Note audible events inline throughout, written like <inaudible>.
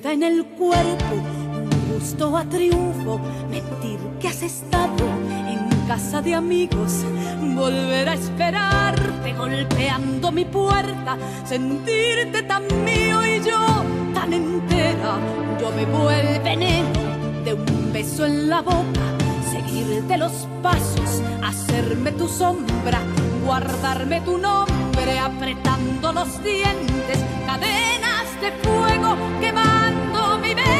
Queda en el cuerpo un gusto a triunfo, mentir que has estado en casa de amigos, volver a esperarte golpeando mi puerta, sentirte tan mío y yo tan entera. Yo bebo el veneno de un beso en la boca, seguirte los pasos, hacerme tu sombra, guardarme tu nombre, apretando los dientes, cadenas de fuego quemando mi mente.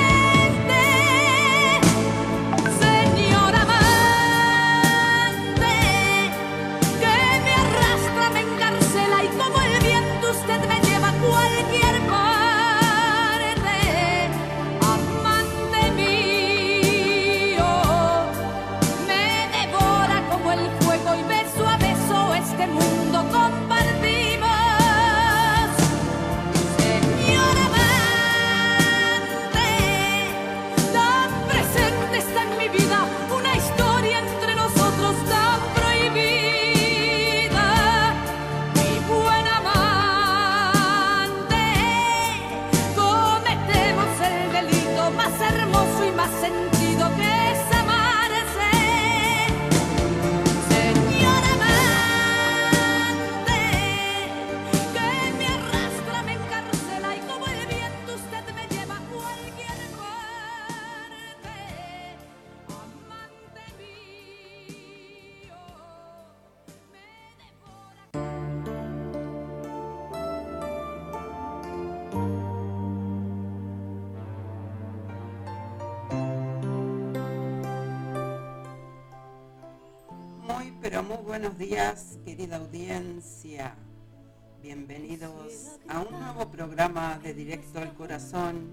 Días, querida audiencia. Bienvenidos a un nuevo programa de Directo al Corazón,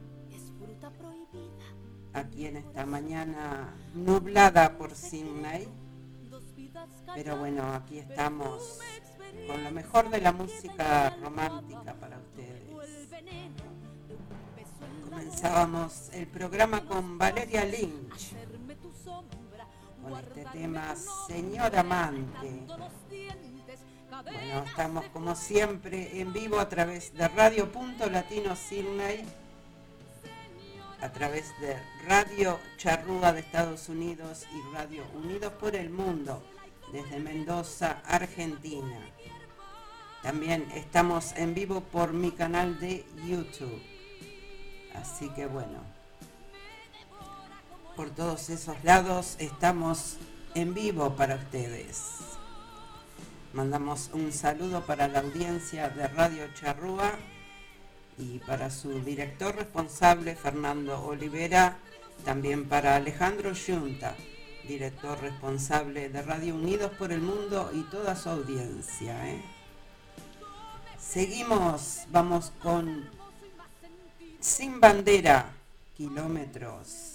aquí en esta mañana nublada por Sydney. Pero bueno, aquí estamos con lo mejor de la música romántica para ustedes. Comenzábamos el programa con Valeria Lynch, con este tema Señor Amante. Bueno, estamos como siempre en vivo a través de Radio Punto Latino Sydney, a través de Radio Charrúa de Estados Unidos y Radio Unidos por el Mundo desde Mendoza, Argentina. También estamos en vivo por mi canal de YouTube. Así que bueno, por todos esos lados estamos en vivo para ustedes. Mandamos un saludo para la audiencia de Radio Charrúa y para su director responsable Fernando Olivera, también para Alejandro Yunta, director responsable de Radio Unidos por el Mundo y toda su audiencia. ¿eh? Seguimos, vamos con Sin Bandera, kilómetros.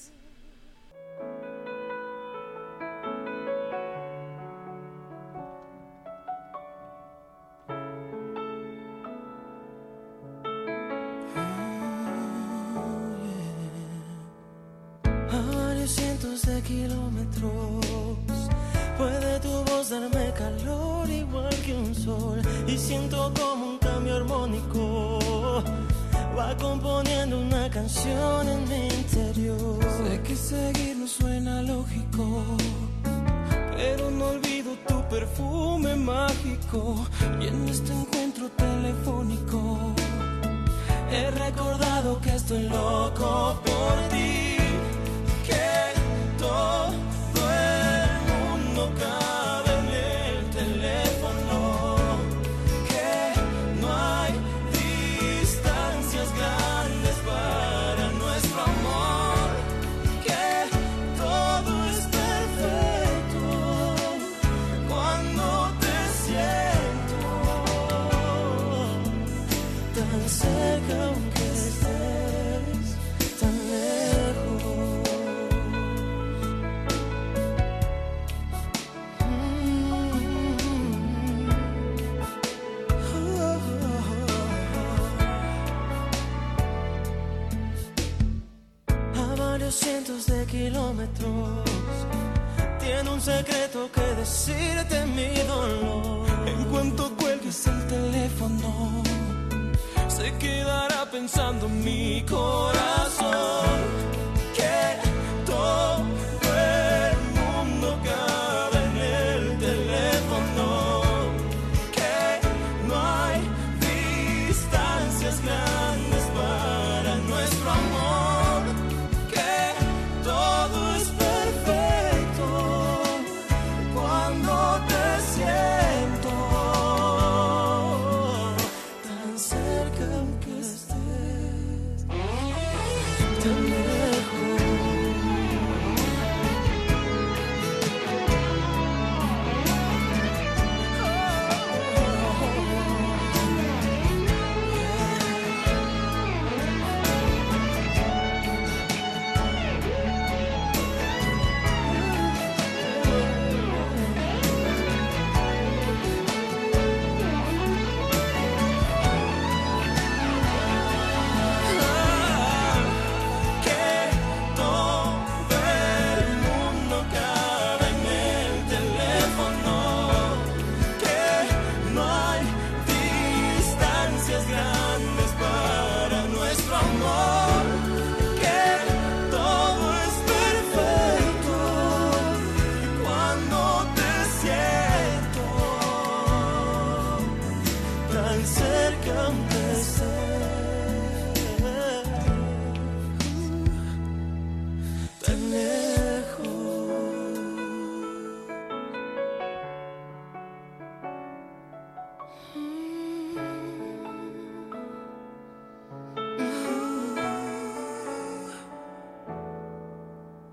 Pensando mi corazón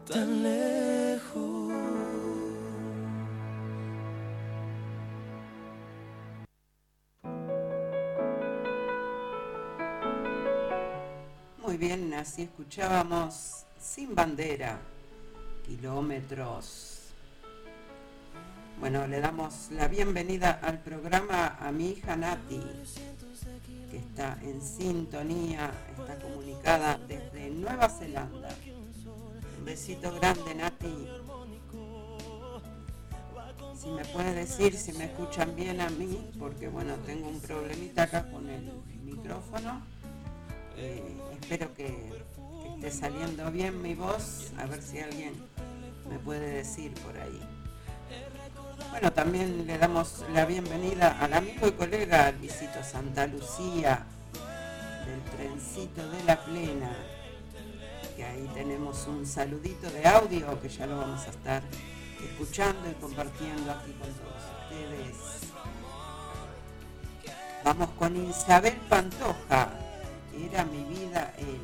Tan lejos. Muy bien, así escuchábamos Sin Bandera, kilómetros. Bueno, le damos la bienvenida al programa a mi hija Nati, que está en sintonía, está comunicada desde Nueva Zelanda. Besito grande, Nati. Si me puedes decir si me escuchan bien a mí, porque bueno, tengo un problemita acá con el micrófono. Eh, espero que, que esté saliendo bien mi voz, a ver si alguien me puede decir por ahí. Bueno, también le damos la bienvenida al amigo y colega Luisito Santa Lucía del trencito de la plena. Que ahí tenemos un saludito de audio que ya lo vamos a estar escuchando y compartiendo aquí con todos ustedes. Vamos con Isabel Pantoja. Era mi vida él.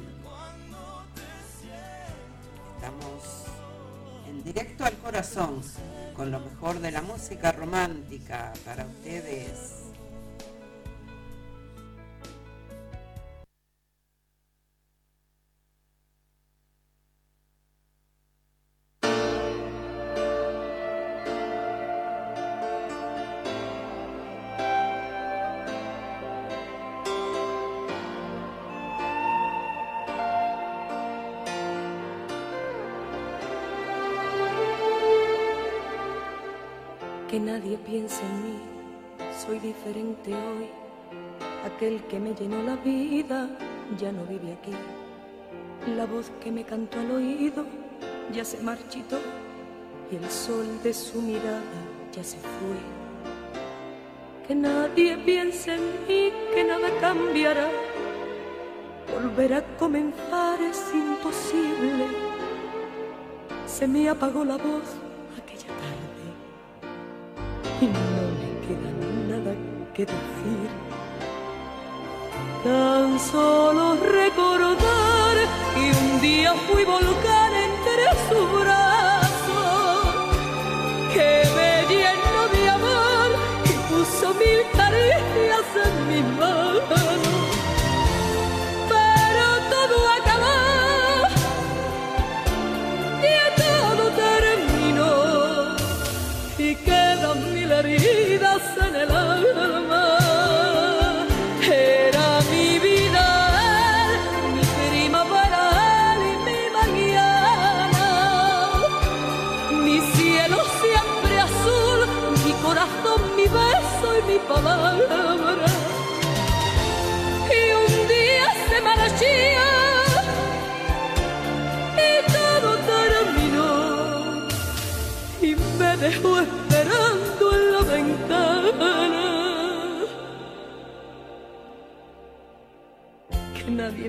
Estamos en directo al corazón con lo mejor de la música romántica para ustedes. Nadie piense en mí, soy diferente hoy. Aquel que me llenó la vida ya no vive aquí. La voz que me cantó al oído ya se marchitó y el sol de su mirada ya se fue. Que nadie piense en mí, que nada cambiará. Volver a comenzar es imposible. Se me apagó la voz Tan solo recordar que un día fui volcán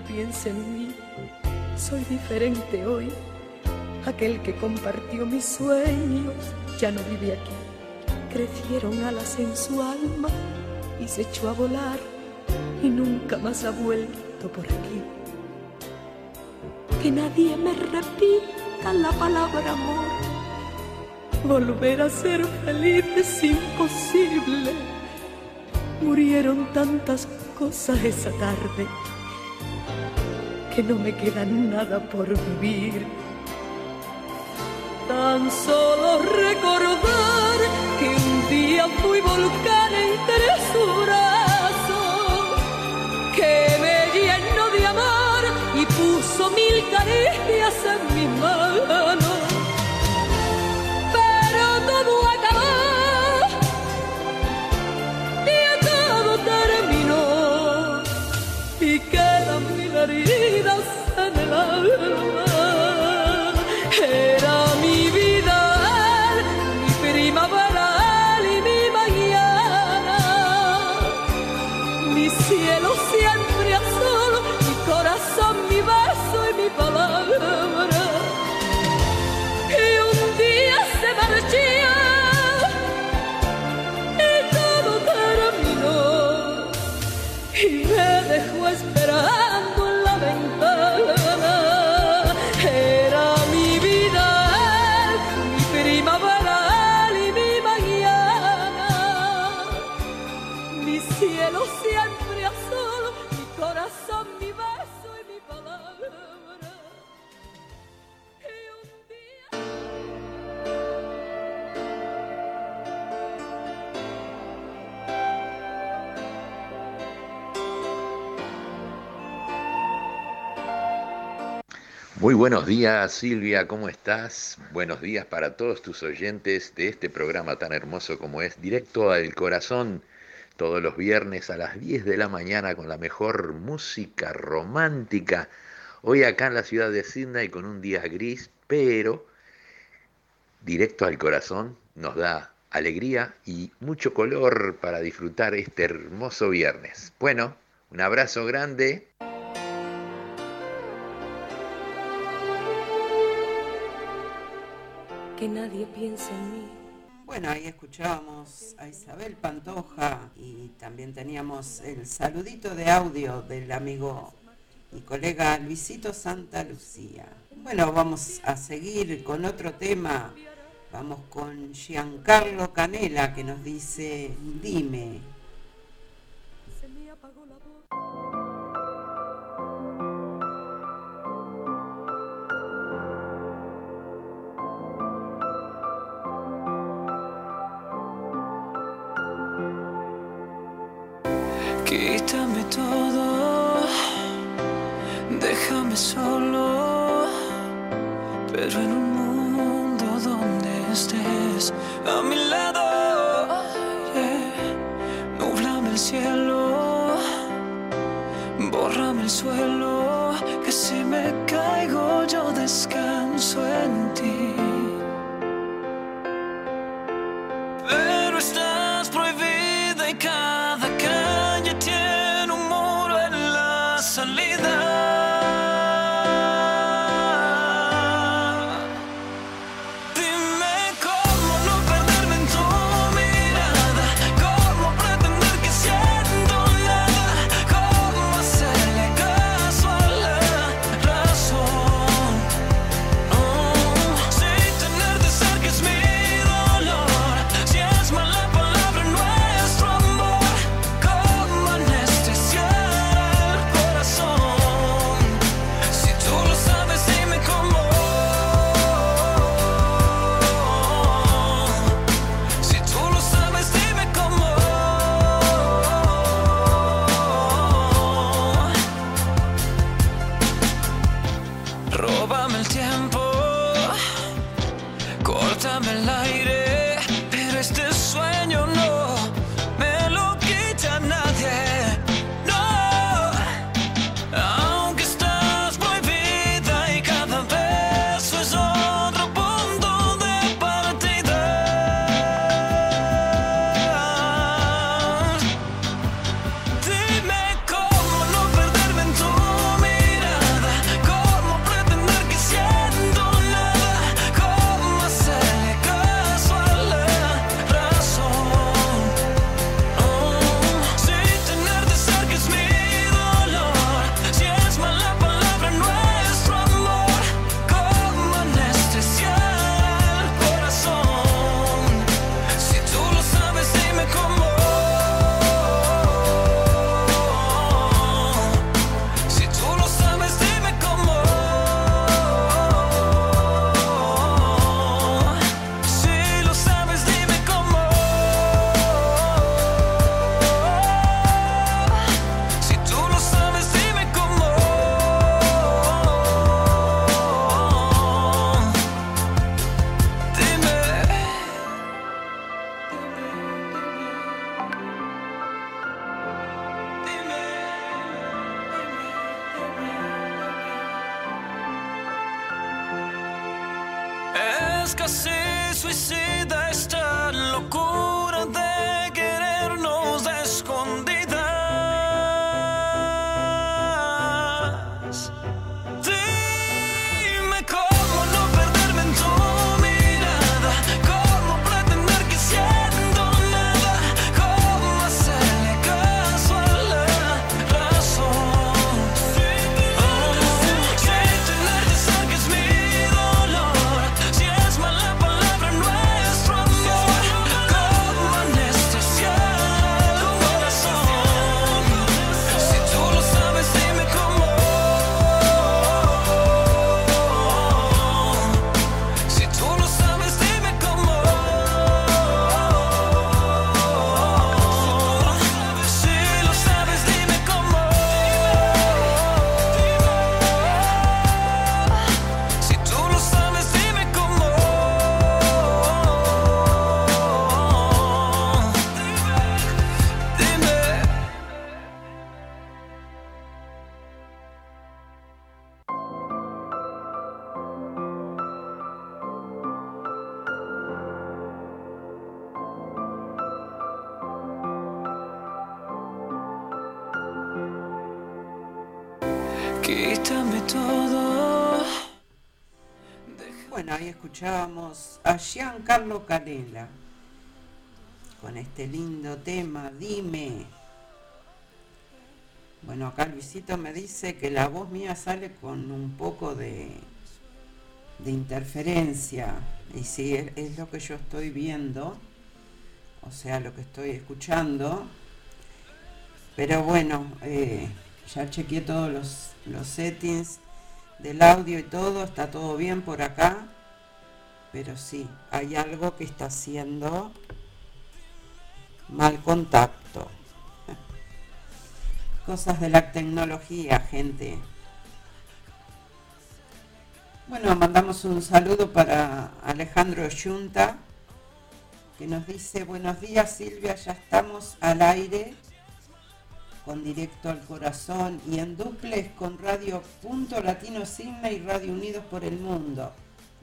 piense en mí, soy diferente hoy. Aquel que compartió mis sueños ya no vive aquí. Crecieron alas en su alma y se echó a volar y nunca más ha vuelto por aquí. Que nadie me repita la palabra amor volver a ser feliz es imposible. Murieron tantas cosas esa tarde que no me queda nada por vivir. Tan solo recordar que un día fui volcán entre sus brazos, que me llenó de amor y puso mil caricias en mis manos Buenos días Silvia, ¿cómo estás? Buenos días para todos tus oyentes de este programa tan hermoso como es Directo al Corazón, todos los viernes a las 10 de la mañana con la mejor música romántica. Hoy acá en la ciudad de Sydney con un día gris, pero Directo al Corazón nos da alegría y mucho color para disfrutar este hermoso viernes. Bueno, un abrazo grande. Que nadie piense en mí. Bueno, ahí escuchábamos a Isabel Pantoja y también teníamos el saludito de audio del amigo y colega Luisito Santa Lucía. Bueno, vamos a seguir con otro tema. Vamos con Giancarlo Canela que nos dice, dime. Solo, pero en un mundo donde estés a mi lado, Es casi suicida esta locura de escuchábamos a Giancarlo Canela con este lindo tema, Dime. Bueno, acá Luisito me dice que la voz mía sale con un poco de, de interferencia. Y es, es lo que yo estoy viendo, o sea, lo que estoy escuchando. Pero bueno, eh, ya chequeé todos los, los settings del audio y todo, está todo bien por acá. Pero sí, hay algo que está haciendo mal contacto. <laughs> Cosas de la tecnología, gente. Bueno, mandamos un saludo para Alejandro Yunta, que nos dice, buenos días Silvia, ya estamos al aire con Directo al Corazón y en duples con Radio Punto Latino Sydney y Radio Unidos por el Mundo,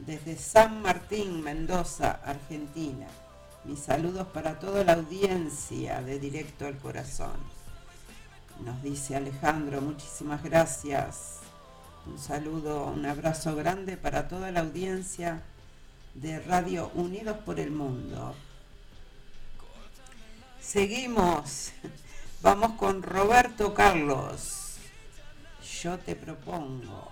desde San Martín, Mendoza, Argentina. Mis saludos para toda la audiencia de Directo al Corazón. Nos dice Alejandro, muchísimas gracias. Un saludo, un abrazo grande para toda la audiencia de Radio Unidos por el Mundo. Seguimos. Vamos con Roberto Carlos. Yo te propongo.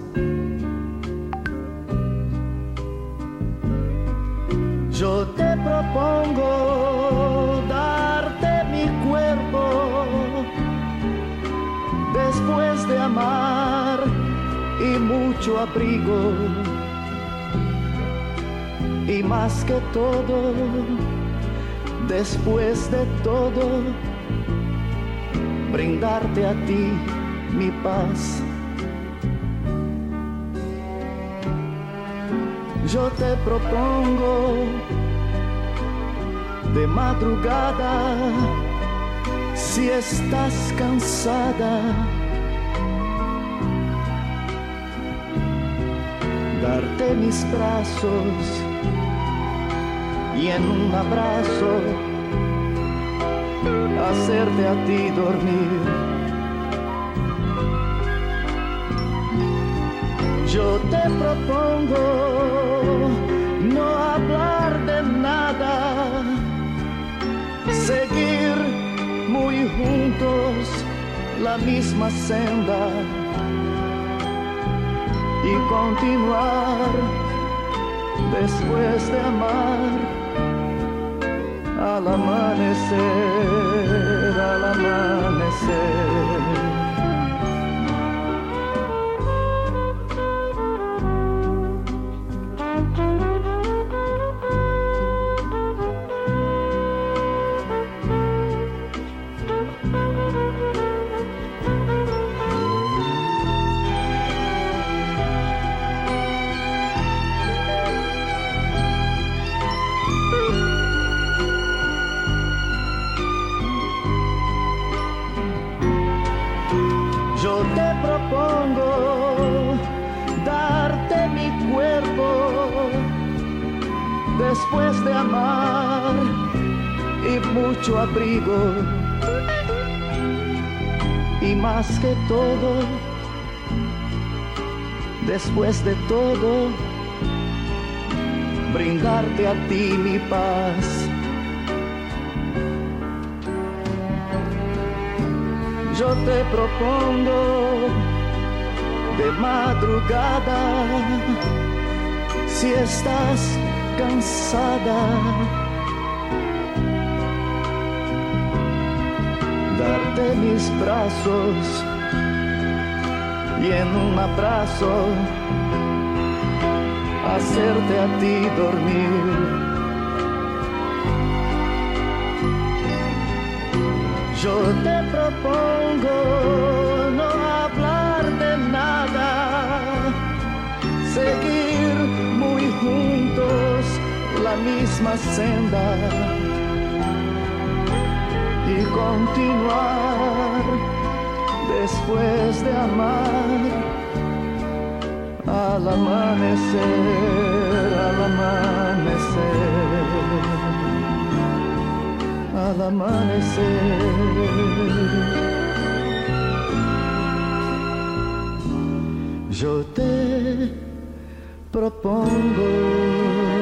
Yo te propongo darte mi cuerpo después de amar y mucho abrigo. Y más que todo, después de todo, brindarte a ti mi paz. Yo te propongo de madrugada, si estás cansada, darte mis brazos y en un abrazo hacerte a ti dormir. Yo te propongo seguir muy juntos la misma senda y continuar después de amar al amanecer, al amanecer. Después de amar y mucho abrigo. Y más que todo, después de todo, brindarte a ti mi paz. yo te propongo de madrugada, si estás cansada, darte mis brazos y en un abrazo hacerte a ti dormir. Yo te propongo no hablar de nada, seguir muy juntos la misma senda y continuar después de amar al amanecer, al amanecer, al amanecer. Yo te propongo.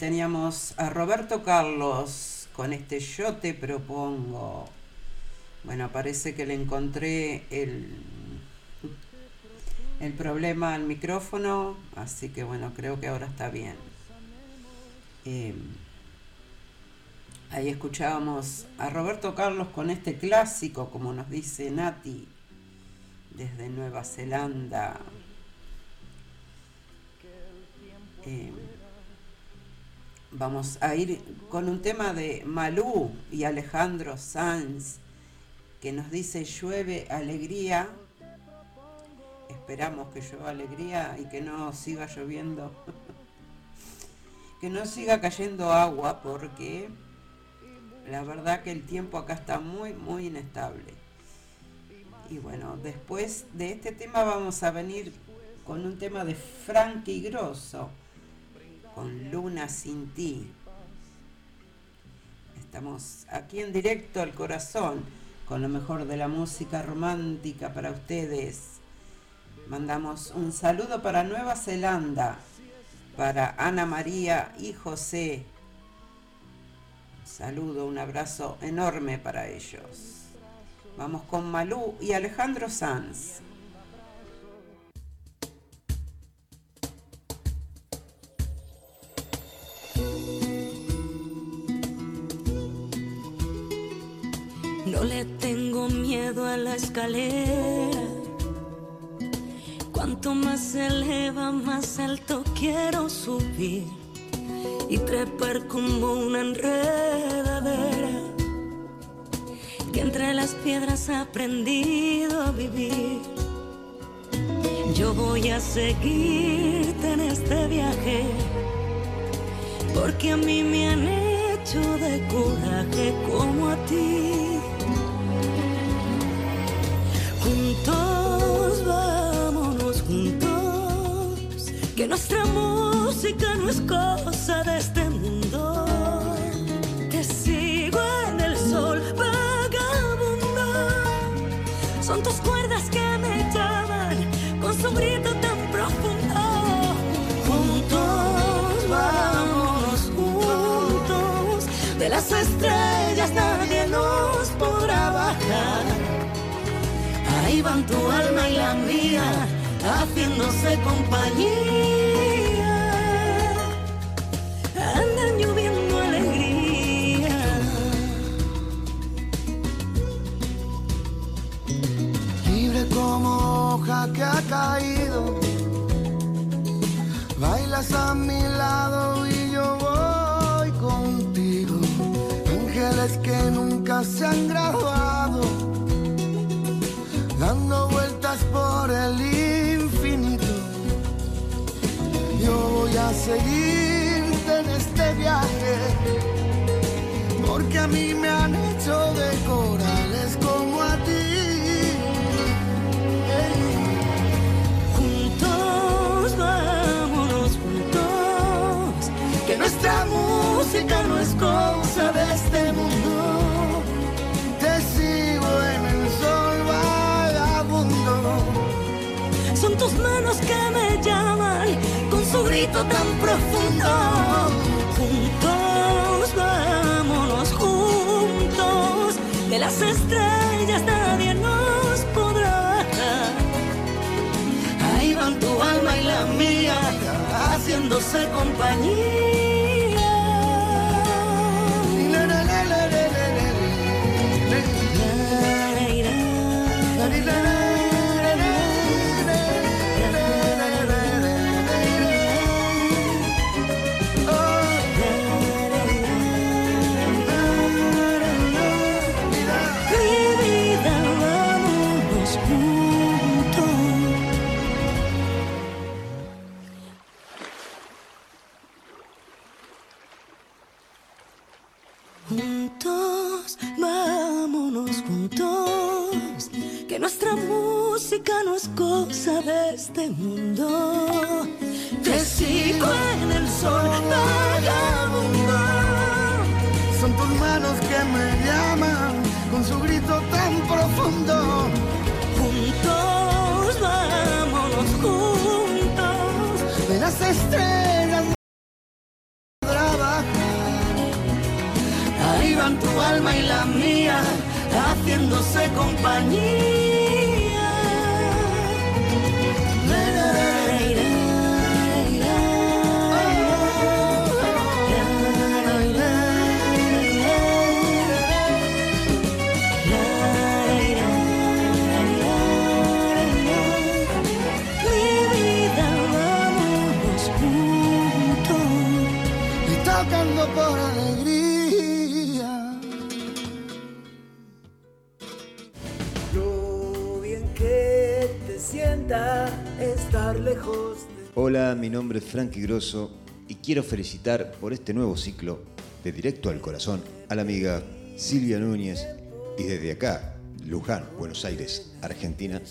Teníamos a Roberto Carlos con este Yo te propongo. Bueno, parece que le encontré el, el problema al micrófono, así que bueno, creo que ahora está bien. Eh, ahí escuchábamos a Roberto Carlos con este clásico, como nos dice Nati, desde Nueva Zelanda. Eh, Vamos a ir con un tema de Malú y Alejandro Sanz que nos dice llueve alegría. Esperamos que llueva alegría y que no siga lloviendo. <laughs> que no siga cayendo agua porque la verdad que el tiempo acá está muy muy inestable. Y bueno, después de este tema vamos a venir con un tema de Frankie Grosso con Luna sin ti. Estamos aquí en directo al corazón con lo mejor de la música romántica para ustedes. Mandamos un saludo para Nueva Zelanda, para Ana María y José. Un saludo, un abrazo enorme para ellos. Vamos con Malú y Alejandro Sanz. No le tengo miedo a la escalera. Cuanto más se eleva, más alto quiero subir y trepar como una enredadera que entre las piedras ha aprendido a vivir. Yo voy a seguirte en este viaje porque a mí me han hecho de coraje como a ti. Nuestra música no es cosa de este mundo. Te sigo en el sol, vagabundo. Son tus cuerdas que me llaman con su grito tan profundo. Juntos, vámonos juntos, de las estrellas nadie nos podrá bajar. Ahí van tu alma y la mía, haciéndose compañía. Andan lloviendo alegría. Libre como hoja que ha caído. Bailas a mi lado y yo voy contigo. Ángeles que nunca se han graduado dando vueltas por el. Yo voy a seguirte en este viaje, porque a mí me han hecho de corales como a ti. Juntos, vámonos juntos, que nuestra música grito tan profundo. Juntos, vámonos juntos. De las estrellas nadie nos podrá. Ahí van tu alma y la mía, Juntos, Y quiero felicitar por este nuevo ciclo de Directo al Corazón a la amiga Silvia Núñez y desde acá, Luján, Buenos Aires, Argentina,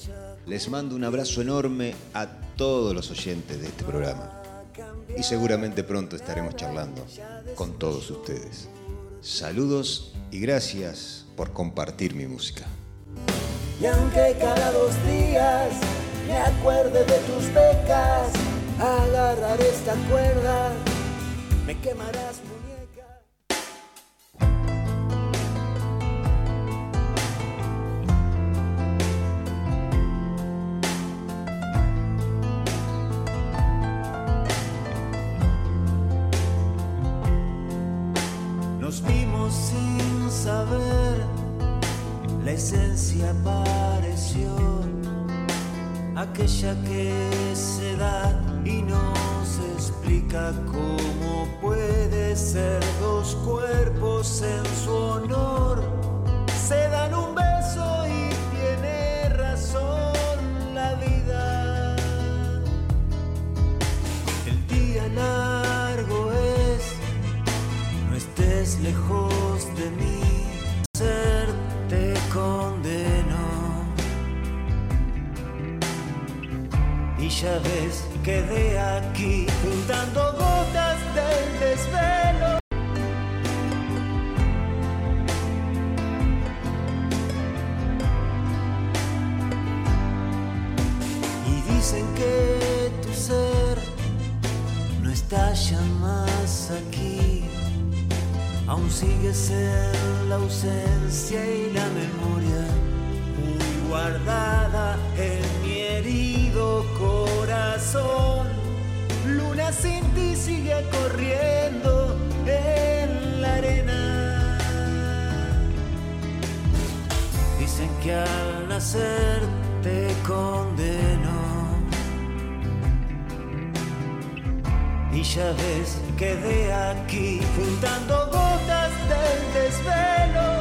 les mando un abrazo enorme a todos los oyentes de este programa y seguramente pronto estaremos charlando con todos ustedes. Saludos y gracias por compartir mi música. Y aunque cada dos días me acuerde de tus becas, agarrar esta cuerda, me quemarás ya ves, quedé aquí juntando gotas del desvelo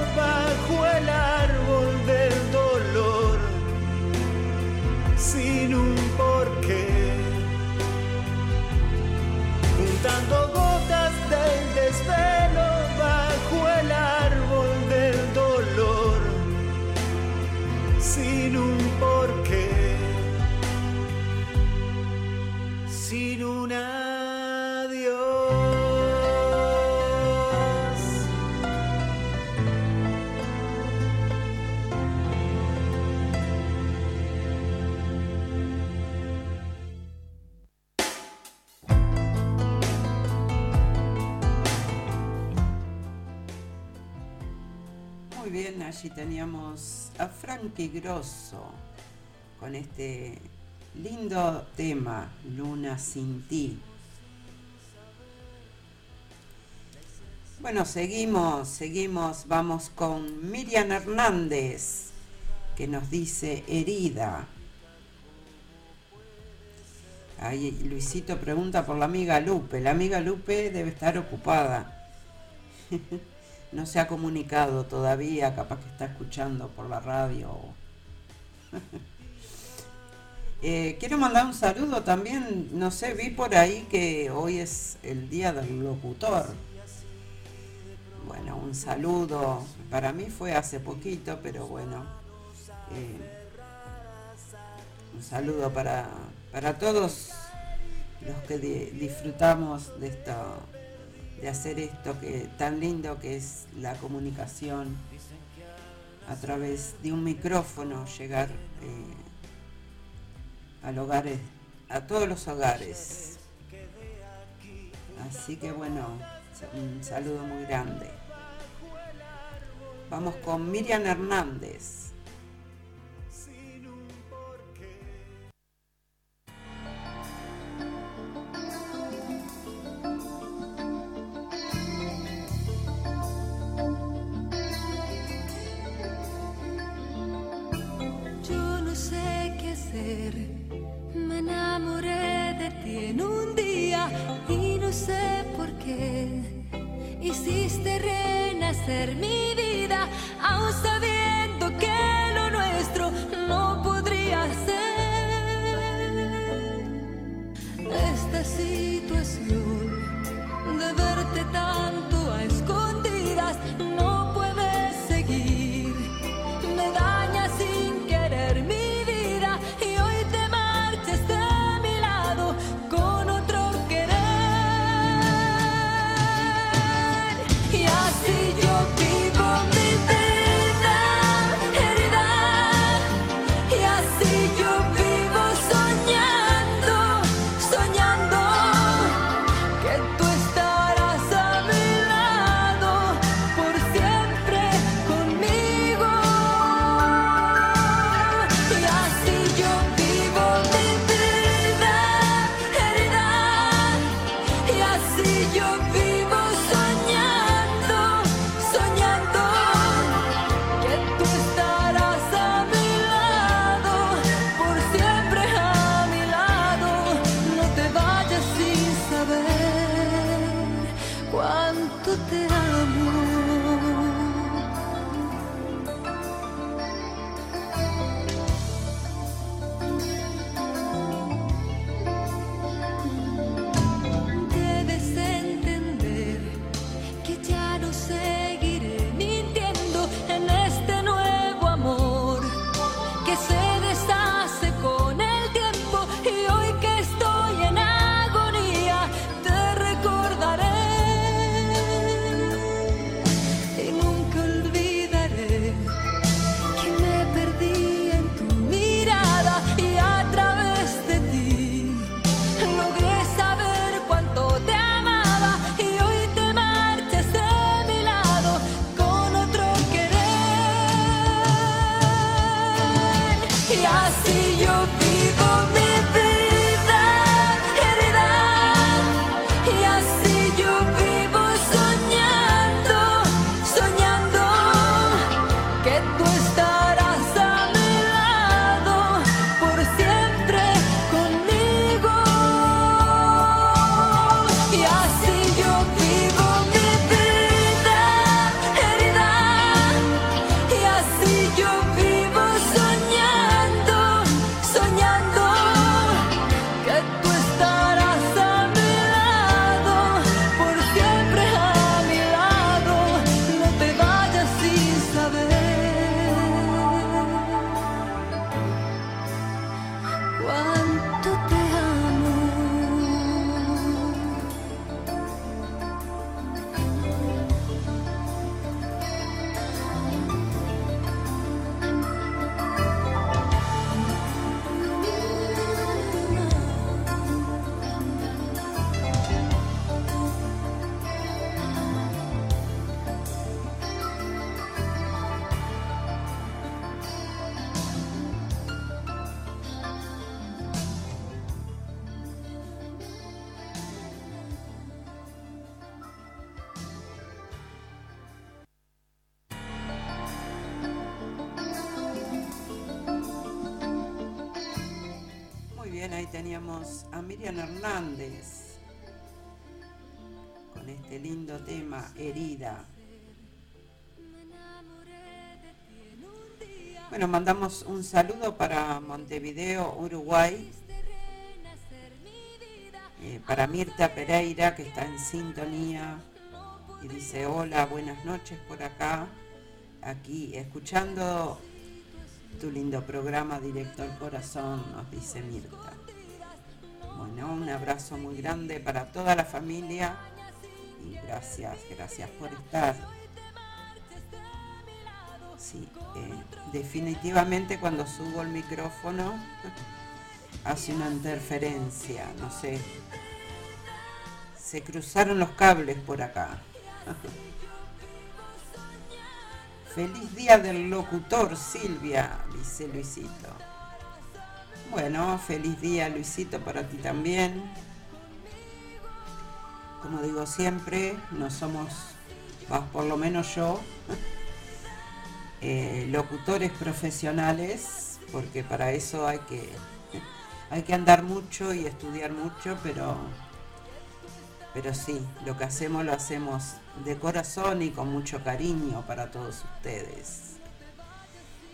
teníamos a Frankie Grosso con este lindo tema, Luna sin ti. Bueno, seguimos, seguimos, vamos con Miriam Hernández, que nos dice herida. Ahí Luisito pregunta por la amiga Lupe. La amiga Lupe debe estar ocupada. <laughs> no se ha comunicado todavía, capaz que está escuchando por la radio. <laughs> eh, quiero mandar un saludo también, no sé, vi por ahí que hoy es el día del locutor. Bueno, un saludo. Para mí fue hace poquito, pero bueno. Eh, un saludo para, para todos los que disfrutamos de esta de hacer esto que tan lindo que es la comunicación a través de un micrófono llegar eh, al hogar, eh, a todos los hogares. Así que bueno, un saludo muy grande. Vamos con Miriam Hernández. a Miriam Hernández con este lindo tema, Herida. Bueno, mandamos un saludo para Montevideo, Uruguay, eh, para Mirta Pereira que está en sintonía y dice hola, buenas noches por acá, aquí escuchando tu lindo programa, director corazón, nos dice Mirta. Bueno, un abrazo muy grande para toda la familia y gracias, gracias por estar. Sí, eh, definitivamente cuando subo el micrófono <laughs> hace una interferencia, no sé. Se cruzaron los cables por acá. <laughs> Feliz día del locutor, Silvia, dice Luisito. Bueno, feliz día, Luisito, para ti también. Como digo siempre, no somos, por lo menos yo, <laughs> eh, locutores profesionales, porque para eso hay que, <laughs> hay que andar mucho y estudiar mucho, pero, pero sí, lo que hacemos lo hacemos de corazón y con mucho cariño para todos ustedes.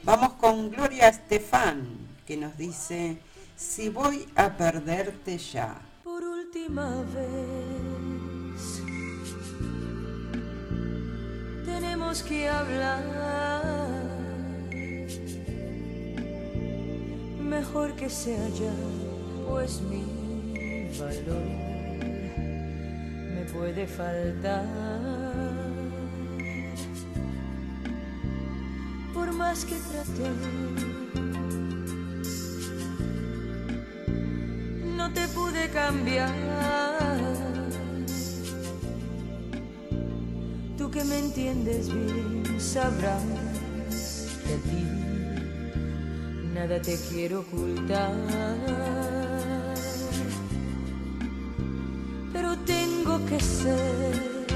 Vamos con Gloria Estefan, que nos dice, si voy a perderte ya. Por última vez, tenemos que hablar. Mejor que sea ya, pues mi valor me puede faltar. Por más que traté, no te pude cambiar. Tú que me entiendes bien, sabrás que a ti nada te quiero ocultar. Pero tengo que ser,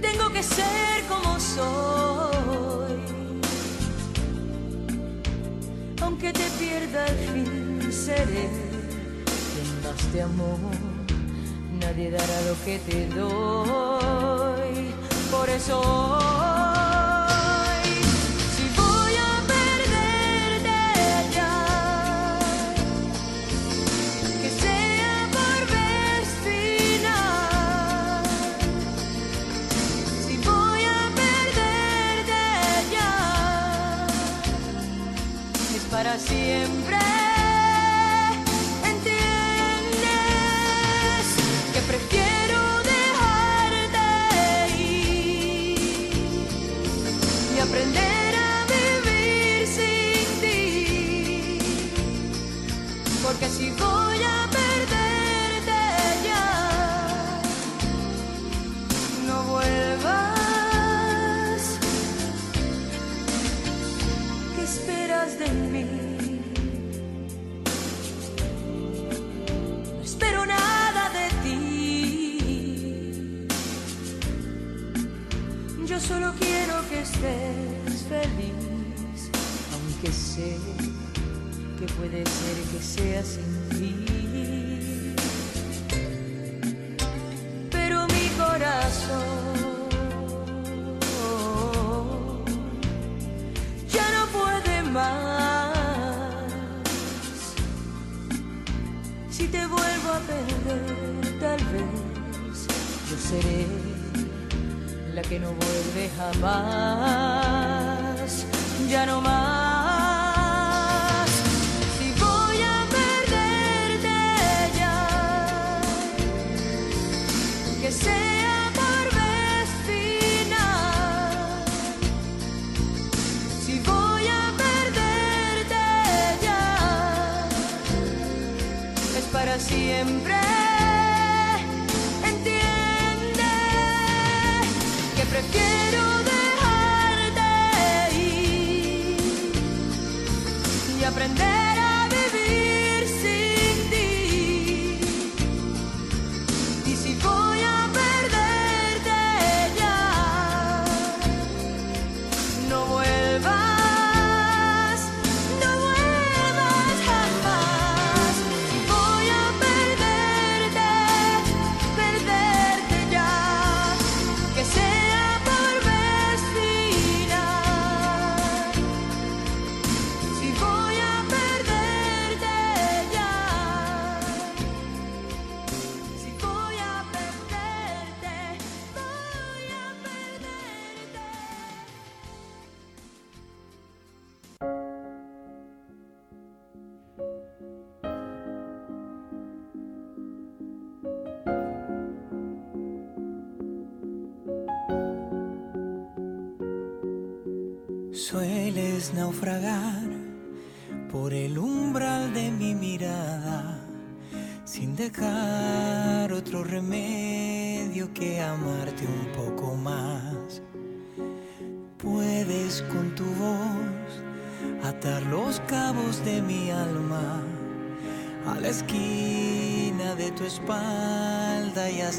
tengo que ser como soy. Al fin, seré quien más te amó. Nadie dará lo que te doy. Por eso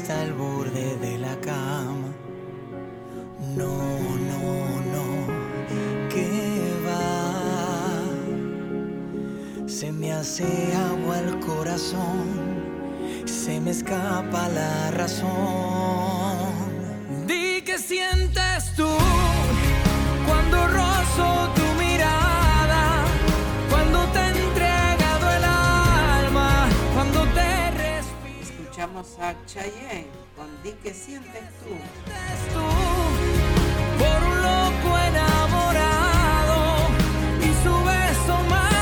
hasta el borde de la cama. No, no, no, que va. Se me hace agua el corazón, se me escapa la razón. Escuchamos a Chayanne con Di que sientes tú. por un loco enamorado y su beso madrugado.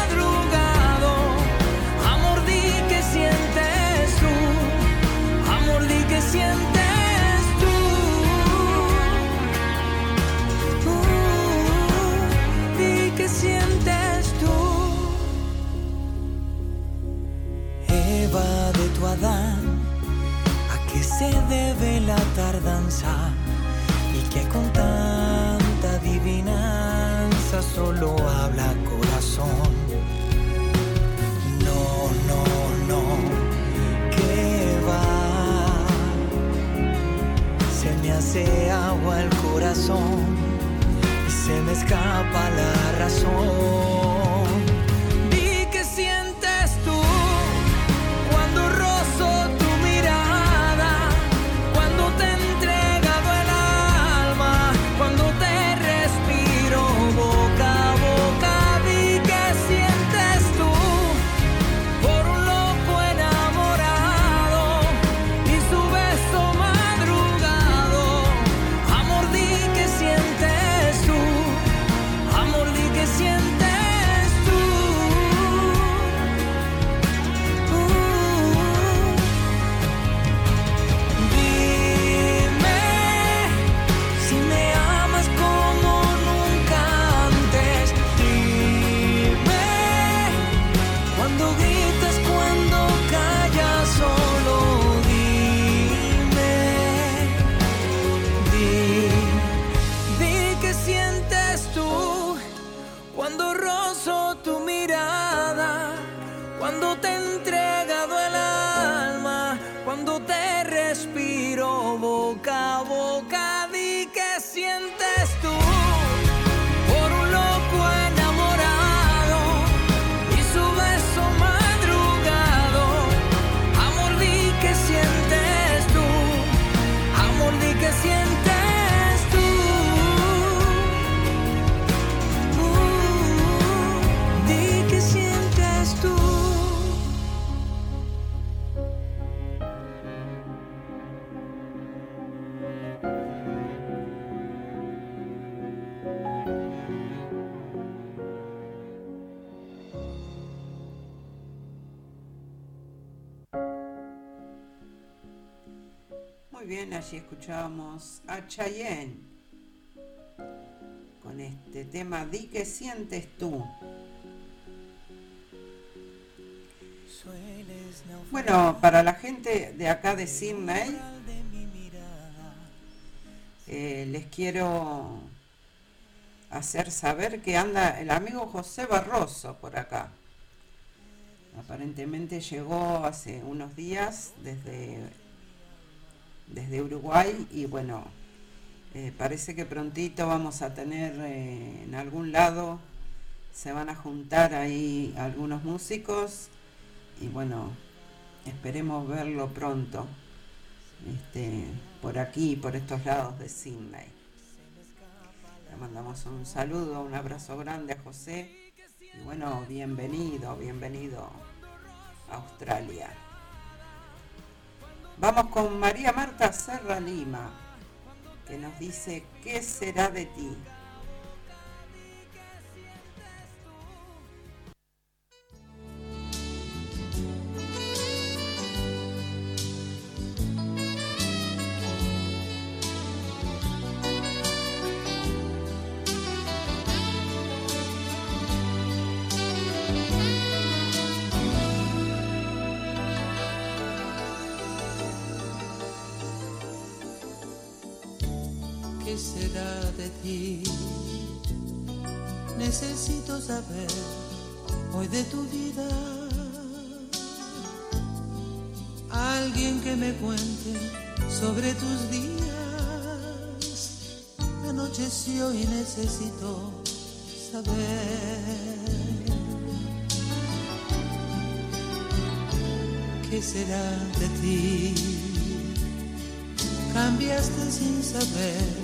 Bien, allí escuchábamos a Chayanne con este tema Di que sientes tú. Bueno, para la gente de acá de Sydney, eh, les quiero hacer saber que anda el amigo José Barroso por acá. Aparentemente llegó hace unos días desde, desde Uruguay y bueno, eh, parece que prontito vamos a tener eh, en algún lado, se van a juntar ahí algunos músicos y bueno, esperemos verlo pronto este, por aquí, por estos lados de Sydney. Le mandamos un saludo, un abrazo grande a José y bueno, bienvenido, bienvenido a Australia. Vamos con María Marta Serra Lima, que nos dice, ¿qué será de ti? ¿Qué será de ti? Necesito saber hoy de tu vida. Alguien que me cuente sobre tus días. Anocheció y necesito saber. ¿Qué será de ti? Cambiaste sin saber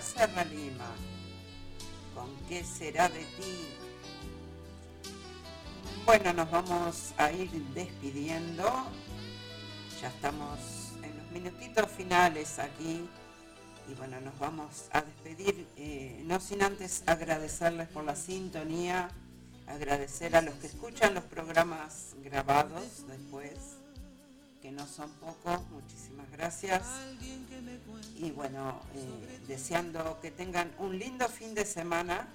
Marta Serra Lima. ¿Con qué será de ti? Bueno, nos vamos a ir despidiendo. Ya estamos en los minutitos finales aquí. Y bueno, nos vamos a despedir, eh, no sin antes agradecerles por la sintonía, agradecer a los que escuchan los programas grabados después, que no son pocos, muchísimas gracias. Y bueno, eh, deseando que tengan un lindo fin de semana.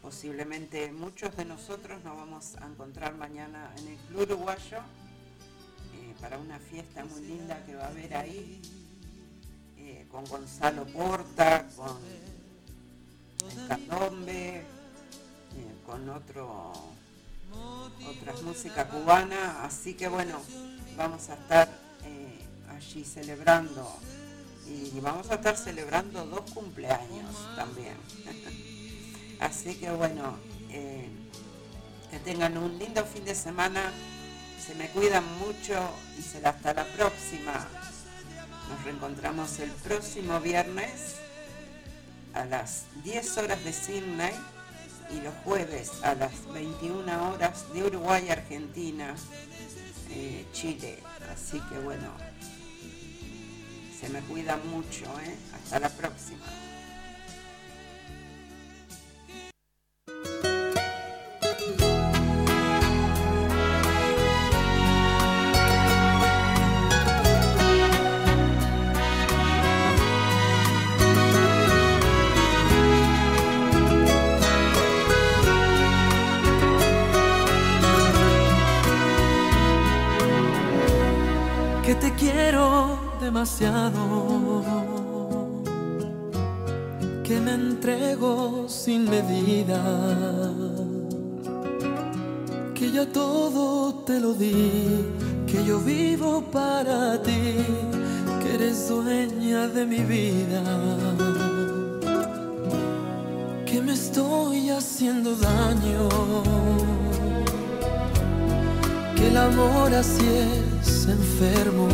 Posiblemente muchos de nosotros nos vamos a encontrar mañana en el Club Uruguayo. Eh, para una fiesta muy linda que va a haber ahí, eh, con Gonzalo Porta, con el candombe, con otro otras músicas cubanas, así que bueno, vamos a estar eh, allí celebrando y vamos a estar celebrando dos cumpleaños también. <laughs> así que bueno, eh, que tengan un lindo fin de semana, se me cuidan mucho y será hasta la próxima. Nos reencontramos el próximo viernes a las 10 horas de Sydney y los jueves a las 21 horas de Uruguay, Argentina, eh, Chile. Así que bueno, se me cuida mucho. ¿eh? Hasta la próxima. Sin medida, que ya todo te lo di, que yo vivo para ti, que eres dueña de mi vida, que me estoy haciendo daño que el amor así es enfermo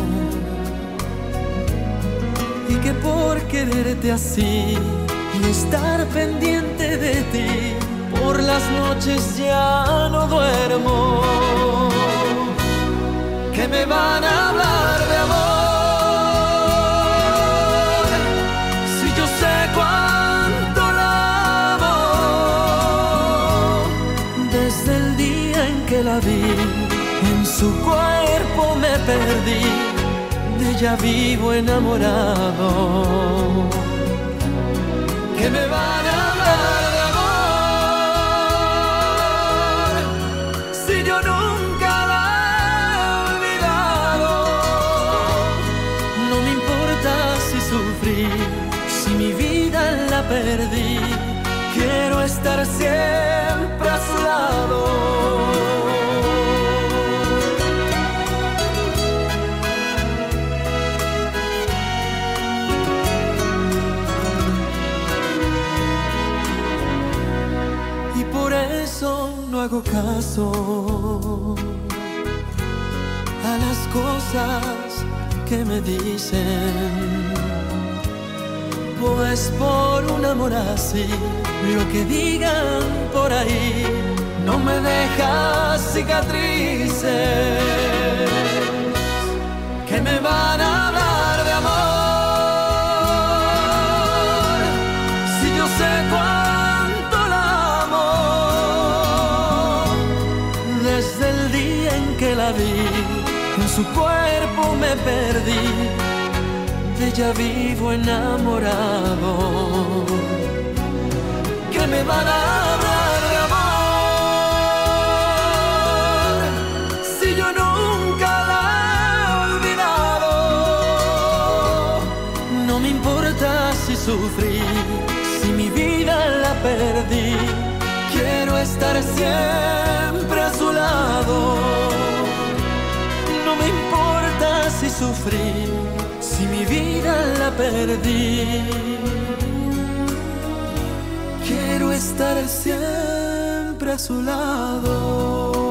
y que por quererte así y estar pendiente de ti. Por las noches ya no duermo. Que me van a hablar de amor. Si yo sé cuánto la amo. Desde el día en que la vi en su cuerpo me perdí, de ella vivo enamorado. Me van a hablar de amor si yo nunca la he olvidado. No me importa si sufrí, si mi vida la perdí. Quiero estar siempre a las cosas que me dicen. Pues por un amor así, lo que digan por ahí no me deja cicatrices que me van a hablar de amor. Su cuerpo me perdí, de ella vivo enamorado. Que me van a hablar de amor, si yo nunca la he olvidado. No me importa si sufrí, si mi vida la perdí. Quiero estar siempre a su lado. Si sufrí, si mi vida la perdí. Quiero estar siempre a su lado.